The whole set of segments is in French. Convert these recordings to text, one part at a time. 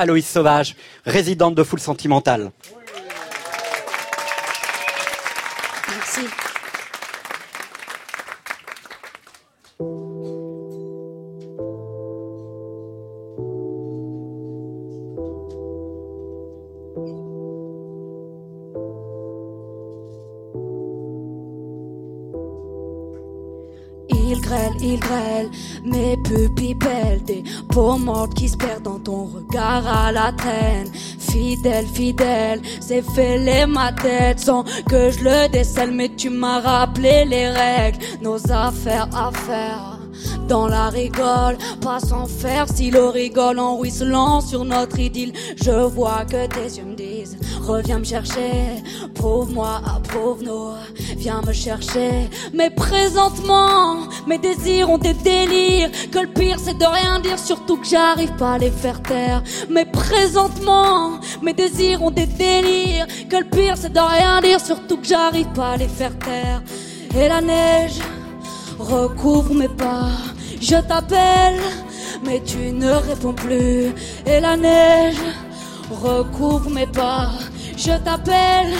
Aloïs Sauvage, résidente de Foule Sentimentale. Merci. Il grêle, il grêle, mes pupilles belles, des peaux mortes qui se perdent dans ton regard à la traîne. Fidèle, fidèle, c'est fêlé ma tête sans que je le décèle, mais tu m'as rappelé les règles, nos affaires à faire. Dans la rigole, pas sans faire si le rigole en ruisselant sur notre idylle. Je vois que tes yeux me disent, reviens me chercher, prouve-moi, approuve-nous, viens me chercher. Mais présentement, mes désirs ont des délires, que le pire c'est de rien dire, surtout que j'arrive pas à les faire taire. Mais présentement, mes désirs ont des délires, que le pire c'est de rien dire, surtout que j'arrive pas à les faire taire. Et la neige recouvre mes pas. Je t'appelle, mais tu ne réponds plus. Et la neige recouvre mes pas. Je t'appelle,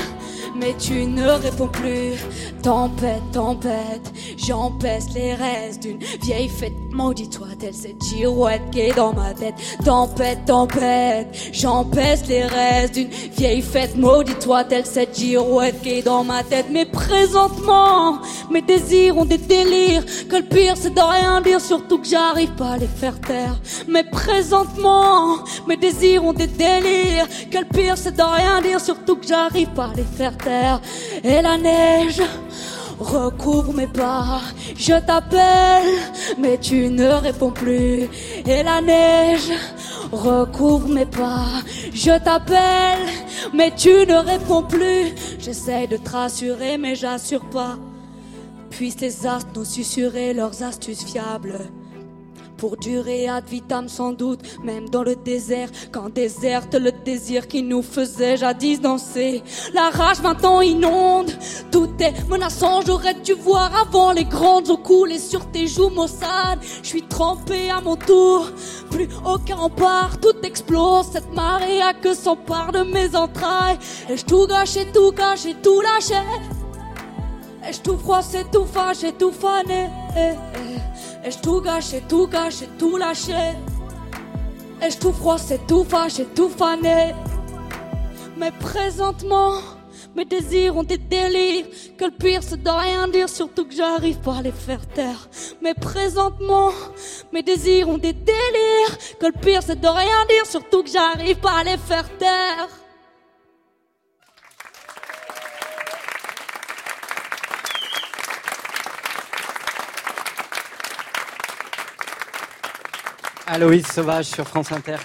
mais tu ne réponds plus. Tempête, tempête, j'empêche les restes d'une vieille fête. Maudit-toi, telle cette girouette qui est dans ma tête. Tempête, tempête, j'empêche les restes d'une vieille fête. Maudit-toi, telle cette girouette qui est dans ma tête. Mais présentement, mes désirs ont des délires. Que le pire c'est de rien dire, surtout que j'arrive pas à les faire taire. Mais présentement, mes désirs ont des délires. Que le pire c'est de rien dire, surtout que j'arrive pas à les faire Et la neige recouvre mes pas. Je t'appelle, mais tu ne réponds plus. Et la neige recouvre mes pas. Je t'appelle, mais tu ne réponds plus. J'essaie de te rassurer, mais j'assure pas. Puissent les astres nous susurrer leurs astuces fiables. Pour durer ad vitam sans doute, même dans le désert, quand déserte le désir qui nous faisait jadis danser. La rage maintenant inonde, tout est menaçant, j'aurais dû voir avant les grandes eaux couler sur tes joues maussades. Je suis trempé à mon tour, plus aucun rempart, tout explose, cette marée a que s'empare de mes entrailles. Et je tout gâche et tout et tout lâché? Et je tout froissé, tout fâché, tout fané? Et je tout gâché, tout gâché, tout lâché. Et je tout froissé, tout fâché, tout fané. Mais présentement, mes désirs ont des délires. Que le pire c'est de rien dire, surtout que j'arrive pas à les faire taire. Mais présentement, mes désirs ont des délires. Que le pire c'est de rien dire, surtout que j'arrive pas à les faire taire. Aloïs Sauvage sur France Inter.